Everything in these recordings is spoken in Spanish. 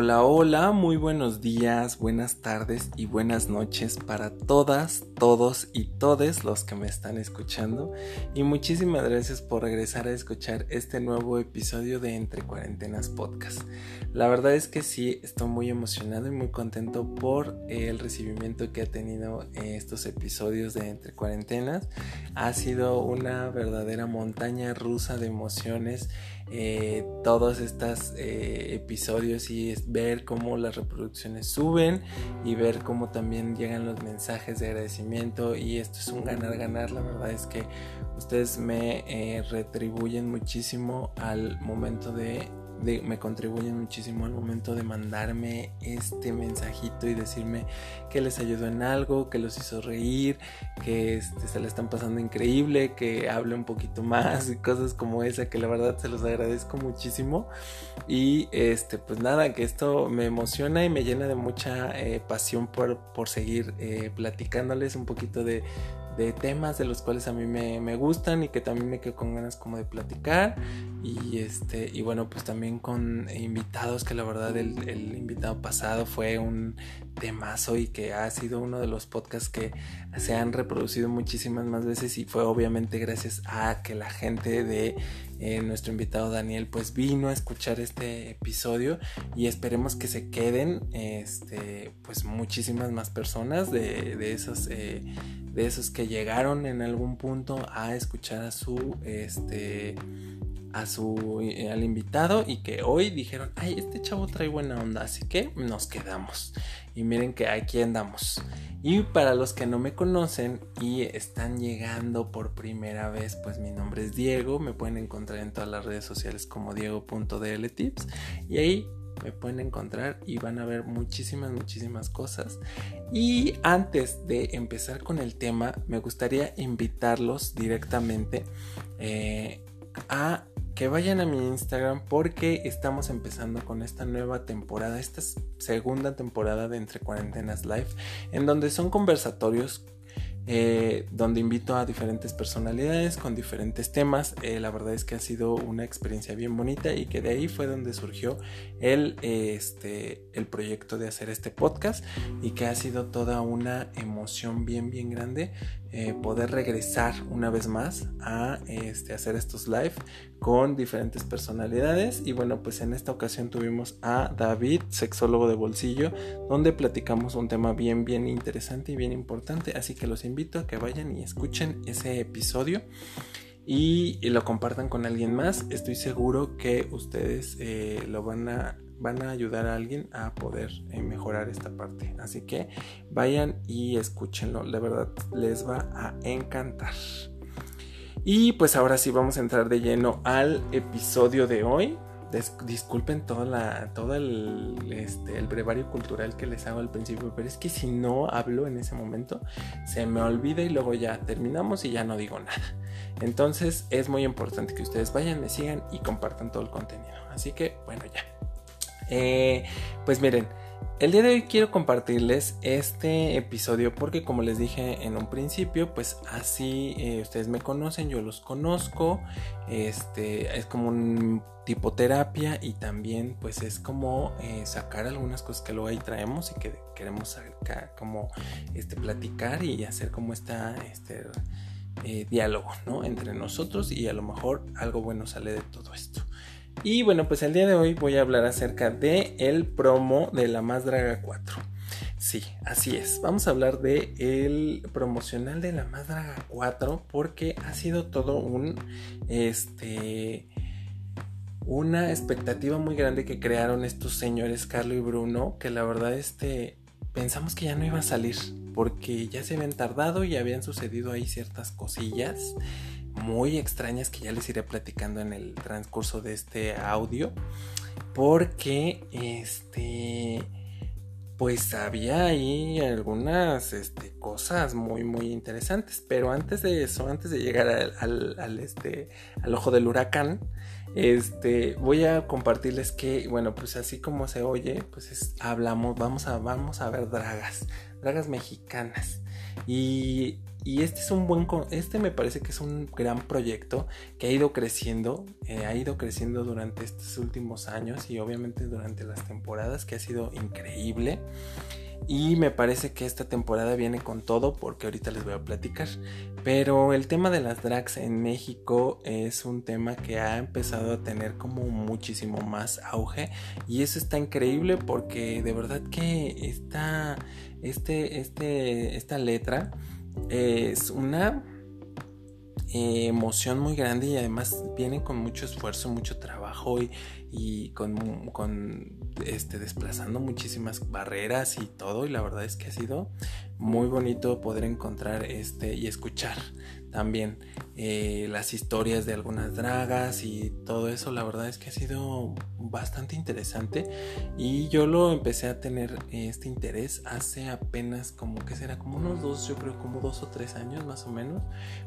Hola, hola, muy buenos días, buenas tardes y buenas noches para todas, todos y todes los que me están escuchando. Y muchísimas gracias por regresar a escuchar este nuevo episodio de Entre Cuarentenas Podcast. La verdad es que sí, estoy muy emocionado y muy contento por el recibimiento que ha tenido estos episodios de Entre Cuarentenas. Ha sido una verdadera montaña rusa de emociones eh, todos estos eh, episodios y es ver cómo las reproducciones suben y ver cómo también llegan los mensajes de agradecimiento y esto es un ganar ganar. La verdad es que ustedes me eh, retribuyen muchísimo al momento de me contribuyen muchísimo al momento de mandarme este mensajito y decirme que les ayudó en algo, que los hizo reír, que este, se le están pasando increíble, que hable un poquito más y cosas como esa que la verdad se los agradezco muchísimo. Y este, pues nada, que esto me emociona y me llena de mucha eh, pasión por, por seguir eh, platicándoles un poquito de, de temas de los cuales a mí me, gustan y que también me quedo con ganas como de platicar. Y este y bueno pues también con invitados que la verdad el, el invitado pasado fue un temazo y que ha sido uno de los podcasts que se han reproducido muchísimas más veces y fue obviamente gracias a que la gente de eh, nuestro invitado Daniel pues vino a escuchar este episodio y esperemos que se queden este pues muchísimas más personas de, de esos eh, de esos que llegaron en algún punto a escuchar a su este a su eh, al invitado y que hoy dijeron, "Ay, este chavo trae buena onda", así que nos quedamos. Y miren que aquí andamos. Y para los que no me conocen y están llegando por primera vez, pues mi nombre es Diego, me pueden encontrar en todas las redes sociales como diego.dltips y ahí me pueden encontrar y van a ver muchísimas, muchísimas cosas. Y antes de empezar con el tema, me gustaría invitarlos directamente eh, a que vayan a mi Instagram porque estamos empezando con esta nueva temporada, esta segunda temporada de Entre Cuarentenas Live, en donde son conversatorios eh, donde invito a diferentes personalidades con diferentes temas. Eh, la verdad es que ha sido una experiencia bien bonita y que de ahí fue donde surgió el, este, el proyecto de hacer este podcast y que ha sido toda una emoción bien, bien grande eh, poder regresar una vez más a este, hacer estos live con diferentes personalidades y bueno pues en esta ocasión tuvimos a David sexólogo de bolsillo donde platicamos un tema bien bien interesante y bien importante así que los invito a que vayan y escuchen ese episodio y, lo compartan con alguien más estoy seguro que ustedes eh, lo van a van a ayudar a alguien a poder eh, mejorar esta parte. Así que vayan y escúchenlo, la verdad les va a encantar. Y pues ahora sí vamos a entrar de lleno al episodio de hoy. Disculpen la, todo el, este, el brevario cultural que les hago al principio, pero es que si no hablo en ese momento, se me olvida y luego ya terminamos y ya no digo nada. Entonces es muy importante que ustedes vayan, me sigan y compartan todo el contenido. Así que bueno, ya. Eh, pues miren, el día de hoy quiero compartirles este episodio porque como les dije en un principio, pues así eh, ustedes me conocen, yo los conozco, este es como un tipo terapia y también pues es como eh, sacar algunas cosas que luego ahí traemos y que queremos como este platicar y hacer como esta este diálogo, ¿no? Entre nosotros y a lo mejor algo bueno sale de todo esto. Y bueno, pues el día de hoy voy a hablar acerca de el promo de la Más Draga 4. Sí, así es. Vamos a hablar de el promocional de la Más Draga 4 porque ha sido todo un este una expectativa muy grande que crearon estos señores Carlo y Bruno, que la verdad este pensamos que ya no iba a salir porque ya se habían tardado y habían sucedido ahí ciertas cosillas muy extrañas que ya les iré platicando en el transcurso de este audio. Porque este pues había ahí algunas este, cosas muy muy interesantes pero antes de eso antes de llegar al, este al ojo del huracán este voy a compartirles que bueno pues así como se oye pues hablamos vamos a vamos a ver dragas dragas mexicanas y y este es un buen, este me parece que es un gran proyecto que ha ido creciendo, eh, ha ido creciendo durante estos últimos años y obviamente durante las temporadas, que ha sido increíble. Y me parece que esta temporada viene con todo porque ahorita les voy a platicar. Pero el tema de las drags en México es un tema que ha empezado a tener como muchísimo más auge. Y eso está increíble porque de verdad que esta, este, este, esta letra es una eh, emoción muy grande y además viene con mucho esfuerzo, mucho trabajo y, y con, con, este, desplazando muchísimas barreras y todo y la verdad es que ha sido muy bonito poder encontrar este y escuchar también eh, las historias de algunas dragas y todo eso la verdad es que ha sido bastante interesante. Y yo lo empecé a tener este interés hace apenas como que será como unos dos yo creo como dos o tres años más o menos.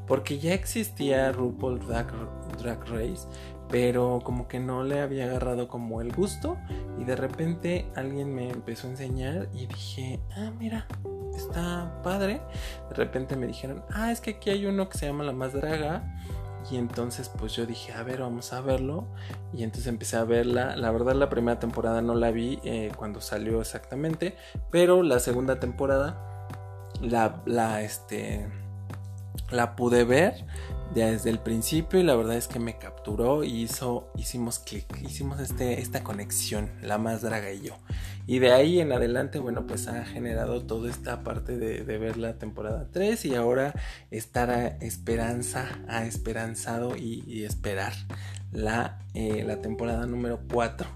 Porque ya existía RuPaul Drag, Drag Race pero como que no le había agarrado como el gusto. Y de repente alguien me empezó a enseñar y dije ah mira está padre. De repente me dijeron, ah, es que aquí hay uno que se llama La Más Draga. Y entonces pues yo dije, a ver, vamos a verlo. Y entonces empecé a verla. La verdad la primera temporada no la vi eh, cuando salió exactamente. Pero la segunda temporada la, la, este, la pude ver desde el principio y la verdad es que me capturó y hizo, hicimos clic, hicimos este, esta conexión, la más draga y yo. Y de ahí en adelante, bueno, pues ha generado toda esta parte de, ver la temporada 3 y ahora estar a esperanza, a esperanzado y, esperar la, eh, la temporada número 4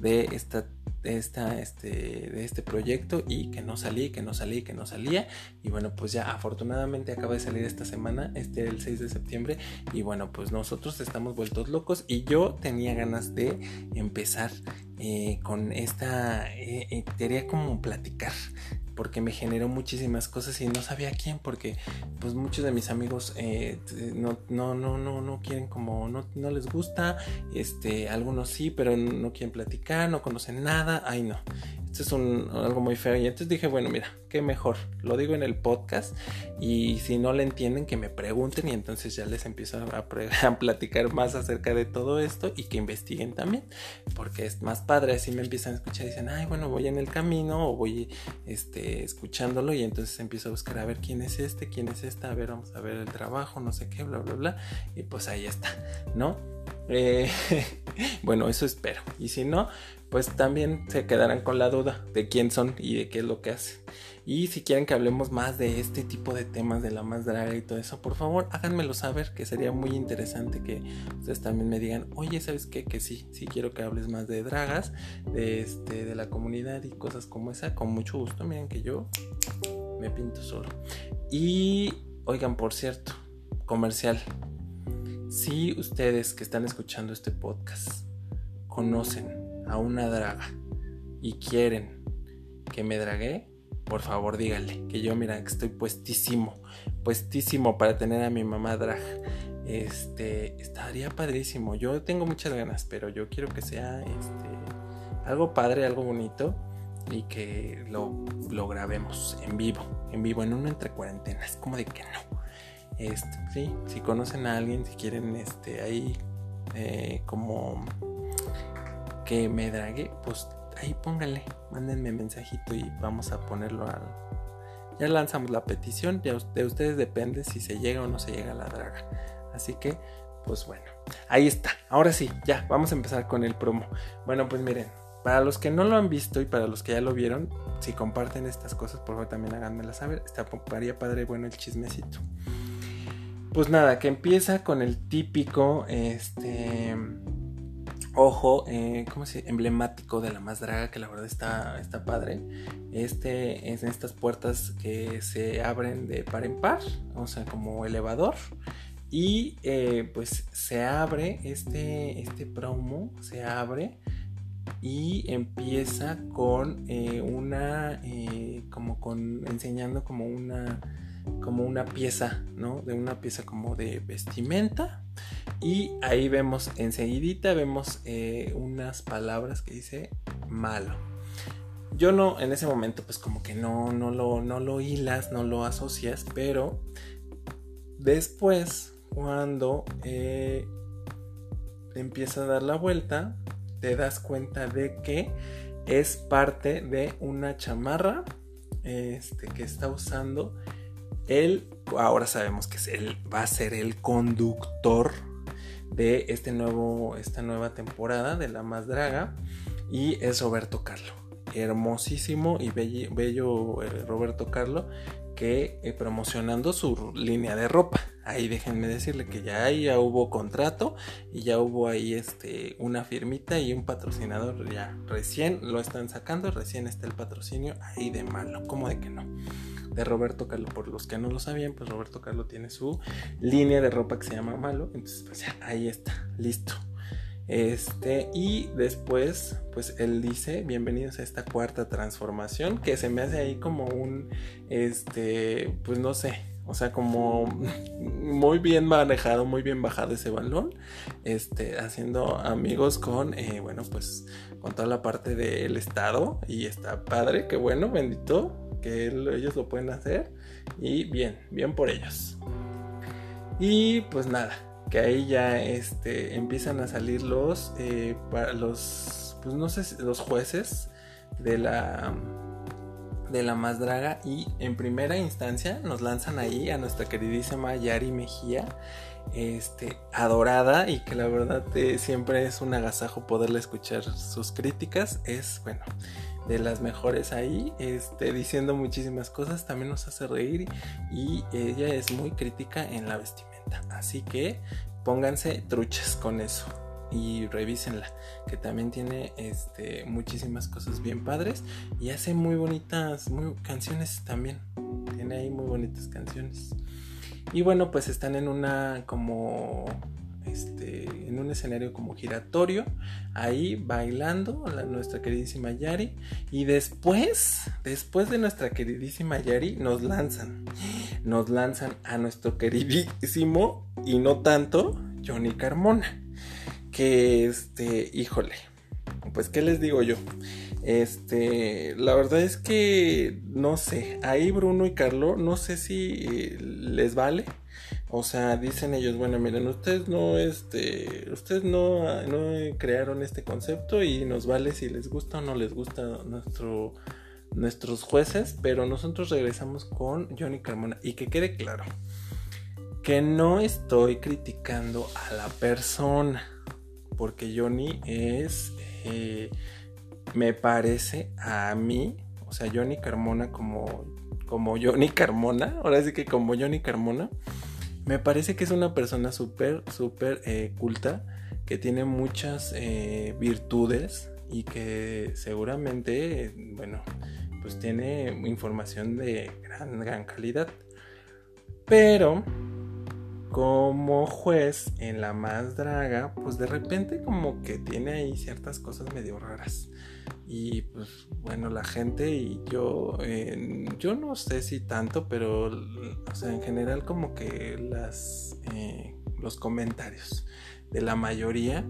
de esta de, esta, este, de este proyecto y que no salí, que no salí, que no salía. Y bueno, pues ya afortunadamente acaba de salir esta semana, este el 6 de septiembre. Y bueno, pues nosotros estamos vueltos locos y yo tenía ganas de empezar eh, con esta, eh, eh, quería como platicar porque me generó muchísimas cosas y no sabía quién, porque pues muchos de mis amigos eh, no, no, no, no, no quieren como, no, no les gusta, este, algunos sí, pero no quieren platicar, no conocen nada, ay no. Esto es un, algo muy feo. Y entonces dije, bueno, mira, qué mejor. Lo digo en el podcast. Y si no le entienden, que me pregunten. Y entonces ya les empiezo a, a, platicar más acerca de todo esto. Y que investiguen también. Porque es más padre. Así me empiezan a escuchar dicen, ay, bueno, voy en el camino. O voy este, escuchándolo. Y entonces empiezo a buscar a ver quién es este, quién es esta. A ver, vamos a ver el trabajo, no sé qué, bla, bla, bla. Y pues ahí está, ¿no? Eh, bueno, eso espero. Y si no, pues también se quedarán con la duda de quién son y de qué es lo que hacen. Y si quieren que hablemos más de este tipo de temas de la más draga y todo eso, por favor háganmelo saber, que sería muy interesante que ustedes también me digan, oye, ¿sabes qué? Que sí, sí quiero que hables más de dragas, de, este, de la comunidad y cosas como esa, con mucho gusto. Miren que yo me pinto solo. Y, oigan, por cierto, comercial. Si ustedes que están escuchando este podcast conocen a una draga y quieren que me drague, por favor díganle que yo mira que estoy puestísimo, puestísimo para tener a mi mamá drag. Este, estaría padrísimo. Yo tengo muchas ganas, pero yo quiero que sea este algo padre, algo bonito y que lo, lo grabemos en vivo, en vivo, en una entre cuarentenas, como de que no. Este, sí, si conocen a alguien, si quieren este ahí eh, como que me drague, pues ahí pónganle, mándenme mensajito y vamos a ponerlo al... Ya lanzamos la petición, ya de ustedes depende si se llega o no se llega a la draga. Así que, pues bueno, ahí está. Ahora sí, ya, vamos a empezar con el promo. Bueno, pues miren, para los que no lo han visto y para los que ya lo vieron, si comparten estas cosas, por favor también háganmela saber. Estaría padre, bueno, el chismecito. Pues nada, que empieza con el típico, este ojo, eh, ¿cómo se emblemático de la más draga, que la verdad está, está padre. Este es estas puertas que se abren de par en par, o sea, como elevador. Y eh, pues se abre este, este promo, se abre y empieza con eh, una, como con, enseñando como una, como una pieza, ¿no? De una pieza como de vestimenta y ahí vemos, enseguidita vemos eh, unas palabras que dice malo. Yo no, en ese momento, pues como que no, no, lo, no lo hilas, no lo asocias, pero después, cuando eh, empieza a dar la vuelta, te das cuenta de que es parte de una chamarra este, que está usando él. Ahora sabemos que él, va a ser el conductor de este nuevo, esta nueva temporada de La Más Draga y es Roberto Carlo. Hermosísimo y bello, eh, Roberto Carlo que eh, promocionando su línea de ropa. Ahí déjenme decirle que ya ahí ya hubo contrato y ya hubo ahí este una firmita y un patrocinador ya recién lo están sacando, recién está el patrocinio ahí de malo, como de que no. De Roberto Carlo, por los que no lo sabían, pues Roberto Carlo tiene su línea de ropa que se llama Malo, entonces pues ya ahí está, listo. Este, y después, pues él dice, bienvenidos a esta cuarta transformación, que se me hace ahí como un, este, pues no sé, o sea, como muy bien manejado, muy bien bajado ese balón, este, haciendo amigos con, eh, bueno, pues con toda la parte del Estado, y está padre, que bueno, bendito, que ellos lo pueden hacer, y bien, bien por ellos. Y pues nada, que ahí ya este, empiezan a salir los, eh, los, pues no sé, los jueces de la, de la más draga y en primera instancia nos lanzan ahí a nuestra queridísima Yari Mejía, este, adorada y que la verdad eh, siempre es un agasajo poderle escuchar sus críticas, es bueno de las mejores ahí, este, diciendo muchísimas cosas, también nos hace reír y ella es muy crítica en la vestimenta. Así que pónganse truchas con eso y revísenla, que también tiene este, muchísimas cosas bien padres y hace muy bonitas muy, canciones también. Tiene ahí muy bonitas canciones. Y bueno, pues están en una como este, en un escenario como giratorio, ahí bailando la, nuestra queridísima Yari. Y después, después de nuestra queridísima Yari, nos lanzan, nos lanzan a nuestro queridísimo y no tanto Johnny Carmona. Que este, híjole, pues qué les digo yo. Este, la verdad es que no sé, ahí Bruno y Carlo, no sé si eh, les vale o sea, dicen ellos, bueno, miren, ustedes no, este, ustedes no, no crearon este concepto y nos vale si les gusta o no les gusta nuestro, nuestros jueces, pero nosotros regresamos con Johnny Carmona. Y que quede claro, que no estoy criticando a la persona, porque Johnny es, eh, me parece a mí, o sea, Johnny Carmona como, como Johnny Carmona, ahora sí que como Johnny Carmona me parece que es una persona súper, súper eh, culta, que tiene muchas eh, virtudes y que seguramente, bueno, pues tiene información de gran, gran calidad. Pero como juez en la más draga, pues de repente como que tiene ahí ciertas cosas medio raras. Y pues bueno, la gente y yo, yo no sé si tanto, pero o sea, en general como que las, eh, los comentarios de la mayoría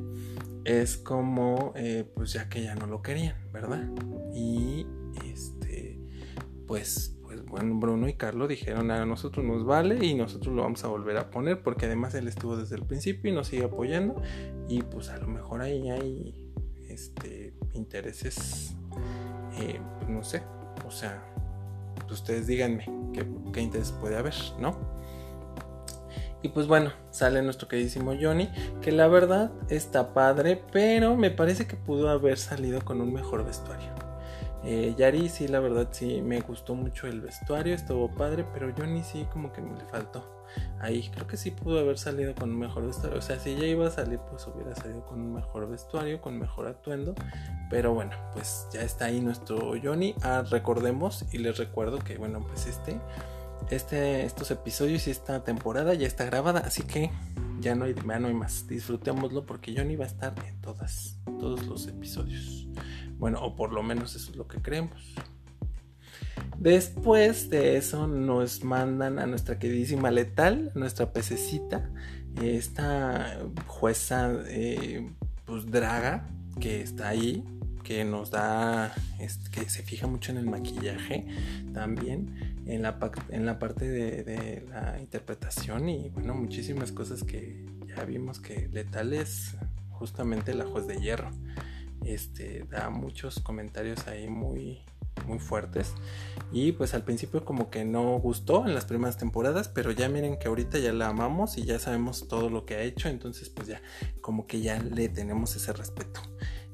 es como, eh, pues ya que ya no lo querían, ¿verdad? Y este, pues, pues bueno, Bruno y Carlos dijeron a nosotros nos vale y nosotros lo vamos a volver a poner porque además él estuvo desde el principio y nos sigue apoyando y pues a lo mejor ahí hay este intereses, eh, pues no sé, o sea, ustedes díganme qué, interés puede haber, ¿no? Y pues bueno, sale nuestro queridísimo Johnny, que la verdad está padre, pero me parece que pudo haber salido con un mejor vestuario. Eh, Yari sí, la verdad sí, me gustó mucho el vestuario, estuvo padre, pero Johnny sí como que me le faltó ahí creo que sí pudo haber salido con un mejor vestuario. O sea, si ya iba a salir, pues hubiera salido con un mejor vestuario, con mejor atuendo. Pero bueno, pues ya está ahí nuestro Johnny. Ah, recordemos y les recuerdo que, bueno, pues este, este, estos episodios y esta temporada ya está grabada. Así que ya no hay, ya no hay más. Disfrutémoslo porque Johnny va a estar en todas, todos los episodios. Bueno, o por lo menos eso es lo que creemos. Después de eso nos mandan a nuestra queridísima Letal, nuestra pececita, esta jueza eh, pues draga que está ahí, que nos da, que se fija mucho en el maquillaje también. en la, parte de, la interpretación y bueno, muchísimas cosas que ya vimos que Letal es justamente la juez de hierro. Este da muchos comentarios ahí muy muy fuertes y pues al principio como que no gustó en las primeras temporadas pero ya miren que ahorita ya la amamos y ya sabemos todo lo que ha hecho entonces pues ya como que ya le tenemos ese respeto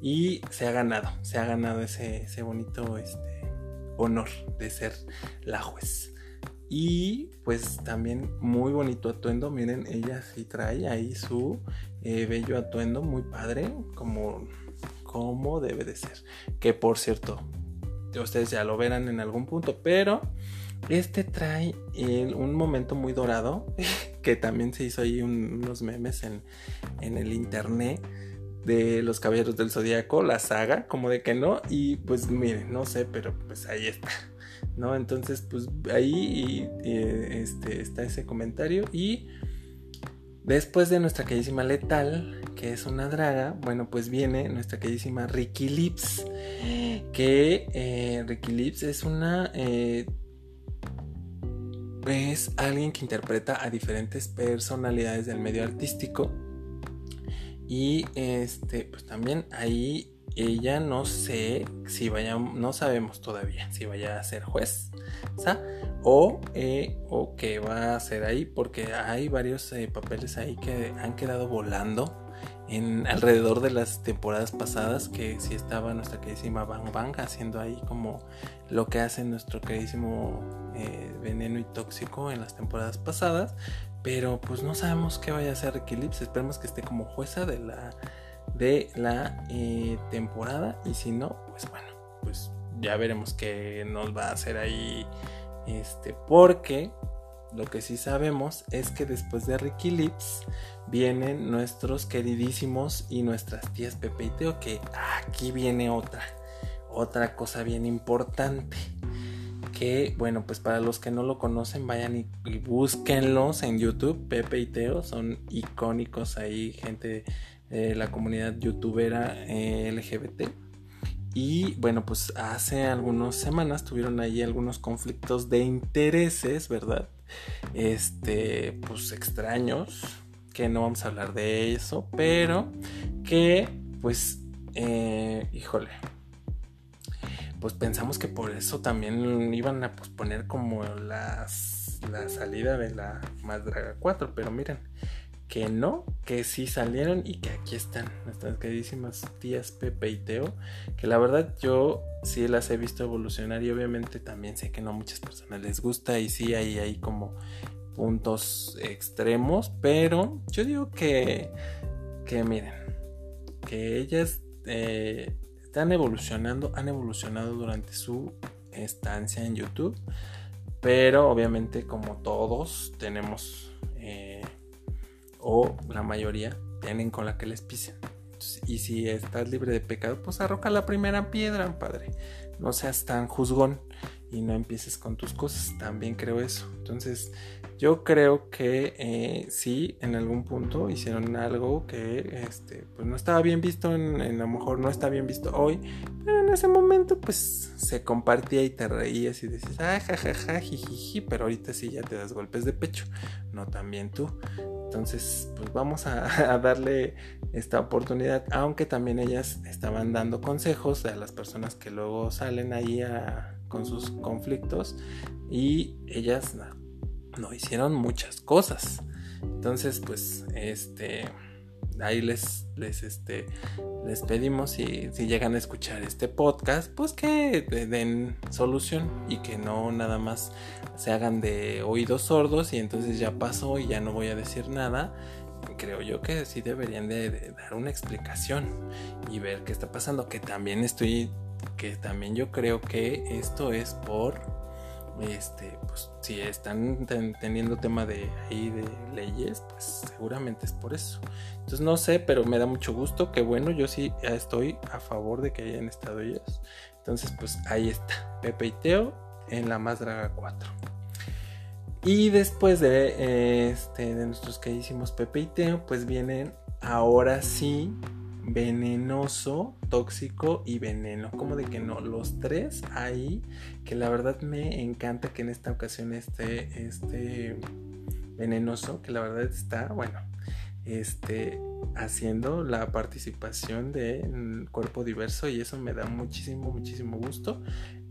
y se ha ganado se ha ganado ese, ese bonito este, honor de ser la juez. Y pues también muy bonito atuendo. Miren, ella sí trae ahí su eh, bello atuendo, muy padre, como, como debe de ser. Que por cierto, ustedes ya lo verán en algún punto, pero este trae un momento muy dorado, que también se hizo ahí unos memes en, el internet de los Caballeros del Zodíaco, la saga, como de que no, y pues miren, no sé, pero pues ahí está, ¿no? Entonces, pues ahí este, está ese comentario y después de nuestra queridísima Letal, que es una draga, bueno, pues viene nuestra queridísima Ricky Lips, que eh, Ricky Lips es una... Eh, es alguien que interpreta a diferentes personalidades del medio artístico. Y este, pues también ahí ella no sé si vaya, no sabemos todavía si vaya a ser juez, O, eh, o que va a hacer ahí, porque hay varios eh, papeles ahí que han quedado volando en alrededor de las temporadas pasadas, que si estaba nuestra queridísima Bang Bang haciendo ahí como lo que hace nuestro queridísimo eh, veneno y tóxico en las temporadas pasadas, pero pues no sabemos qué vaya a hacer Ricky Lips. Esperemos que esté como jueza de la, de la eh, temporada. Y si no, pues bueno, pues ya veremos qué nos va a hacer ahí. Este, porque lo que sí sabemos es que después de Ricky Lips vienen nuestros queridísimos y nuestras tías Pepe y Teo. Que aquí viene otra, otra cosa bien importante que, bueno, pues para los que no lo conocen, vayan y, búsquenlos en YouTube. Pepe y Teo son icónicos ahí, gente de la comunidad youtubera eh, LGBT. Y bueno, pues hace algunas semanas tuvieron ahí algunos conflictos de intereses, ¿verdad? Este, pues extraños, que no vamos a hablar de eso, pero que, pues, eh, híjole, pues pensamos que por eso también iban a posponer como las, la salida de la Más Draga 4, pero miren, que no, que sí salieron y que aquí están nuestras queridísimas tías Pepe y Teo, que la verdad yo sí las he visto evolucionar y obviamente también sé que no a muchas personas les gusta y sí hay ahí como puntos extremos, pero yo digo que, que miren, que ellas eh, están evolucionando, han evolucionado durante su estancia en YouTube, pero obviamente como todos tenemos, eh, o la mayoría, tienen con la que les pisen. y si estás libre de pecado, pues arroca la primera piedra, padre. No seas tan juzgón y no empieces con tus cosas. También creo eso. Entonces, yo creo que eh, sí, en algún punto hicieron algo que este, pues no estaba bien visto, en, a lo mejor no está bien visto hoy, pero en ese momento pues se compartía y te reías y decías, ah, jajaja, jijiji, pero ahorita sí ya te das golpes de pecho, no también tú. Entonces, pues vamos a, darle esta oportunidad, aunque también ellas estaban dando consejos a las personas que luego salen ahí con sus conflictos y ellas no hicieron muchas cosas. Entonces, pues, este, ahí les, les, este, les pedimos si, si llegan a escuchar este podcast, pues que den solución y que no nada más se hagan de oídos sordos y entonces ya pasó y ya no voy a decir nada. Creo yo que sí deberían de, de dar una explicación y ver qué está pasando. Que también estoy, que también yo creo que esto es por este, pues si están teniendo tema de ahí de leyes, pues seguramente es por eso. Entonces no sé, pero me da mucho gusto, que bueno, yo sí estoy a favor de que hayan estado ellos. Entonces, pues ahí está, Pepe y Teo en la Más Draga 4. Y después de, este, de nuestros queridísimos Pepe y Teo, pues vienen ahora sí venenoso, tóxico y veneno. Como de que no, los tres ahí, que la verdad me encanta que en esta ocasión esté este venenoso, que la verdad está, bueno, este, haciendo la participación de cuerpo diverso y eso me da muchísimo, muchísimo gusto.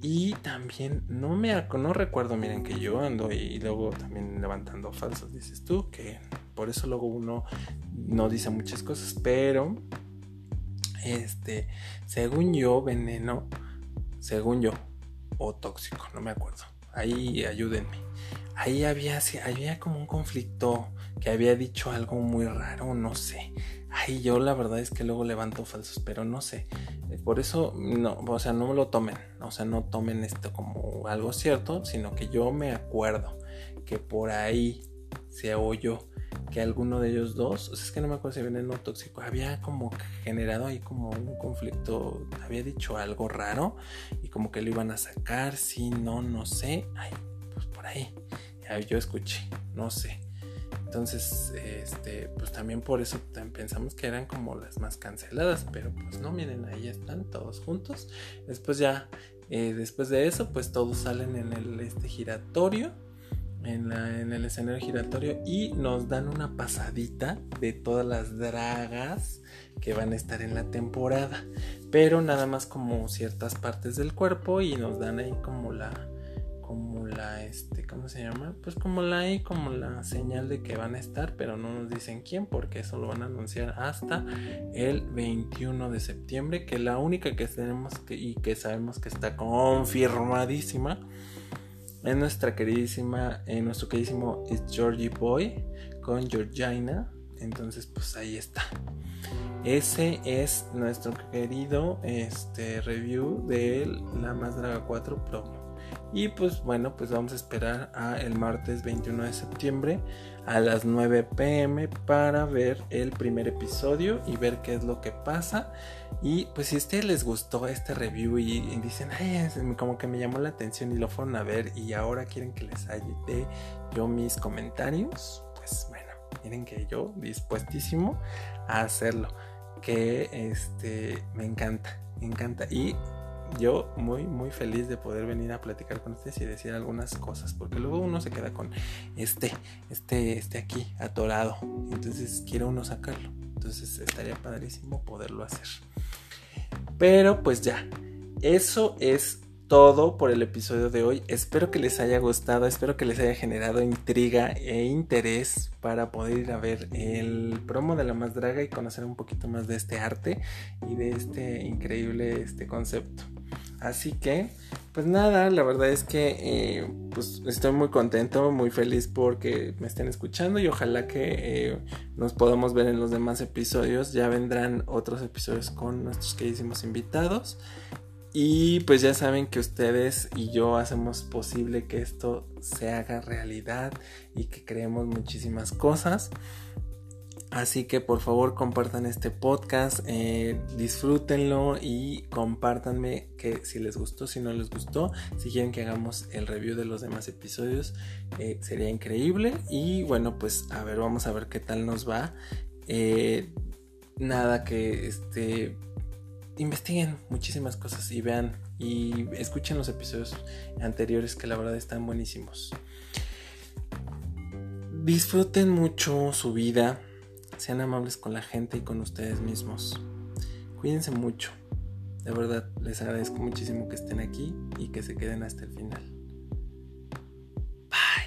Y también no me no recuerdo, miren que yo ando y luego también levantando falsos, dices tú, que por eso luego uno no dice muchas cosas, pero este, según yo, veneno, según yo, o tóxico, no me acuerdo. Ahí ayúdenme. Ahí había, había como un conflicto que había dicho algo muy raro, no sé. Ahí yo la verdad es que luego levanto falsos, pero no sé. Por eso, no, o sea, no lo tomen. O sea, no tomen esto como algo cierto, sino que yo me acuerdo que por ahí se oyó que alguno de ellos dos, o sea, es que no me acuerdo si veneno tóxico, había como generado ahí como un conflicto, había dicho algo raro y como que lo iban a sacar, si no, no sé, ay, pues por ahí, yo escuché, no sé. Entonces, este, pues también por eso pensamos que eran como las más canceladas, pero pues no, miren, ahí están todos juntos. Después ya, eh, después de eso, pues todos salen en el este giratorio en, el escenario giratorio y nos dan una pasadita de todas las dragas que van a estar en la temporada, pero nada más como ciertas partes del cuerpo y nos dan ahí como la como la este cómo se llama pues como la ahí como la señal de que van a estar pero no nos dicen quién porque eso lo van a anunciar hasta el 21 de septiembre que la única que tenemos que, y que sabemos que está confirmadísima es nuestra queridísima, nuestro queridísimo es Georgie Boy con Georgina. Entonces, pues ahí está. Ese es nuestro querido este, review de la Más Draga 4 Promo. Y pues bueno, pues vamos a esperar a el martes 21 de septiembre a las 9 pm para ver el primer episodio y ver qué es lo que pasa. Y pues si a ustedes les gustó este review y, dicen, ay, como que me llamó la atención y lo fueron a ver y ahora quieren que les ayude yo mis comentarios, pues bueno, miren que yo dispuestísimo a hacerlo. Que este me encanta, me encanta. Y yo muy muy feliz de poder venir a platicar con ustedes y decir algunas cosas porque luego uno se queda con este este este aquí atorado entonces quiere uno sacarlo entonces estaría padrísimo poderlo hacer pero pues ya eso es todo por el episodio de hoy. Espero que les haya gustado, espero que les haya generado intriga e interés para poder ir a ver el promo de la más draga y conocer un poquito más de este arte y de este increíble este concepto. Así que, pues nada, la verdad es que eh, pues estoy muy contento, muy feliz porque me estén escuchando y ojalá que eh, nos podamos ver en los demás episodios. Ya vendrán otros episodios con nuestros queridísimos invitados. Y pues ya saben que ustedes y yo hacemos posible que esto se haga realidad y que creemos muchísimas cosas. Así que por favor compartan este podcast, eh, disfrútenlo y compártanme que si les gustó, si no les gustó, si quieren que hagamos el review de los demás episodios, eh, sería increíble. Y bueno, pues a ver, vamos a ver qué tal nos va. Eh, nada que este investiguen muchísimas cosas y vean y escuchen los episodios anteriores que la verdad están buenísimos. Disfruten mucho su vida sean amables con la gente y con ustedes mismos. Cuídense mucho. De verdad, les agradezco muchísimo que estén aquí y que se queden hasta el final. Bye.